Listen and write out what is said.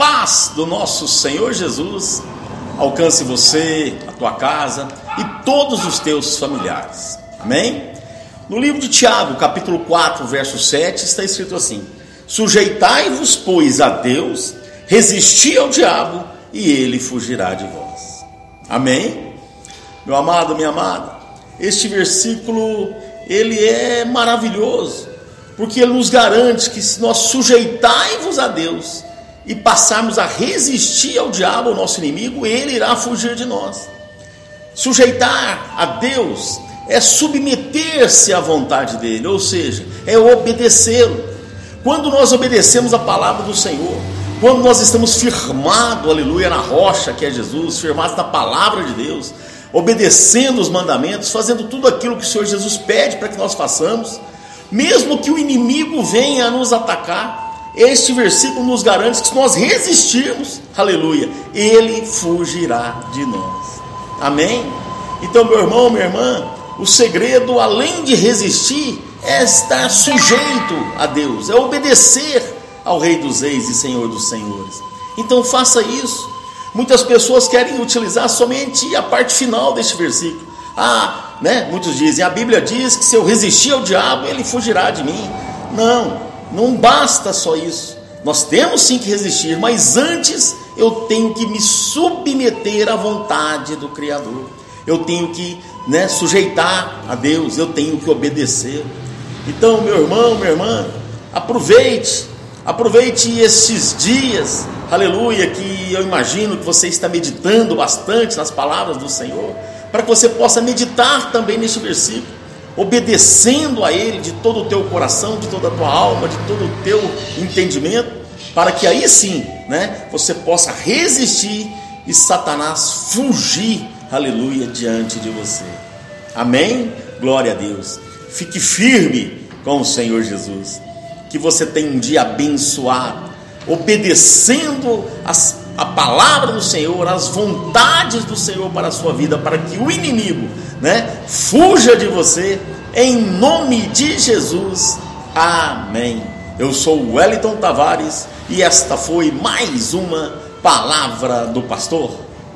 paz do nosso Senhor Jesus alcance você, a tua casa e todos os teus familiares. Amém? No livro de Tiago, capítulo 4, verso 7, está escrito assim: Sujeitai-vos, pois, a Deus, resisti ao diabo, e ele fugirá de vós. Amém? Meu amado, minha amada, este versículo ele é maravilhoso, porque ele nos garante que se nós sujeitai-vos a Deus, e passarmos a resistir ao diabo, o nosso inimigo, ele irá fugir de nós. Sujeitar a Deus é submeter-se à vontade dele, ou seja, é obedecê-lo. Quando nós obedecemos a palavra do Senhor, quando nós estamos firmados, aleluia, na rocha que é Jesus, firmados na palavra de Deus, obedecendo os mandamentos, fazendo tudo aquilo que o Senhor Jesus pede para que nós façamos, mesmo que o inimigo venha a nos atacar, este versículo nos garante que se nós resistirmos, aleluia, ele fugirá de nós. Amém? Então, meu irmão, minha irmã, o segredo, além de resistir, é estar sujeito a Deus, é obedecer ao Rei dos Reis e Senhor dos Senhores. Então, faça isso. Muitas pessoas querem utilizar somente a parte final deste versículo. Ah, né? Muitos dizem, a Bíblia diz que se eu resistir ao diabo, ele fugirá de mim. Não, não basta só isso. Nós temos sim que resistir, mas antes eu tenho que me submeter à vontade do Criador. Eu tenho que né, sujeitar a Deus, eu tenho que obedecer. Então, meu irmão, minha irmã, aproveite, aproveite esses dias, aleluia, que eu imagino que você está meditando bastante nas palavras do Senhor, para que você possa meditar também neste versículo obedecendo a Ele de todo o teu coração, de toda a tua alma, de todo o teu entendimento, para que aí sim, né, você possa resistir e Satanás fugir, aleluia, diante de você. Amém? Glória a Deus. Fique firme com o Senhor Jesus. Que você tenha um dia abençoado, obedecendo as, a palavra do Senhor, as vontades do Senhor para a sua vida, para que o inimigo né? Fuja de você em nome de Jesus. Amém. Eu sou Wellington Tavares e esta foi mais uma palavra do pastor.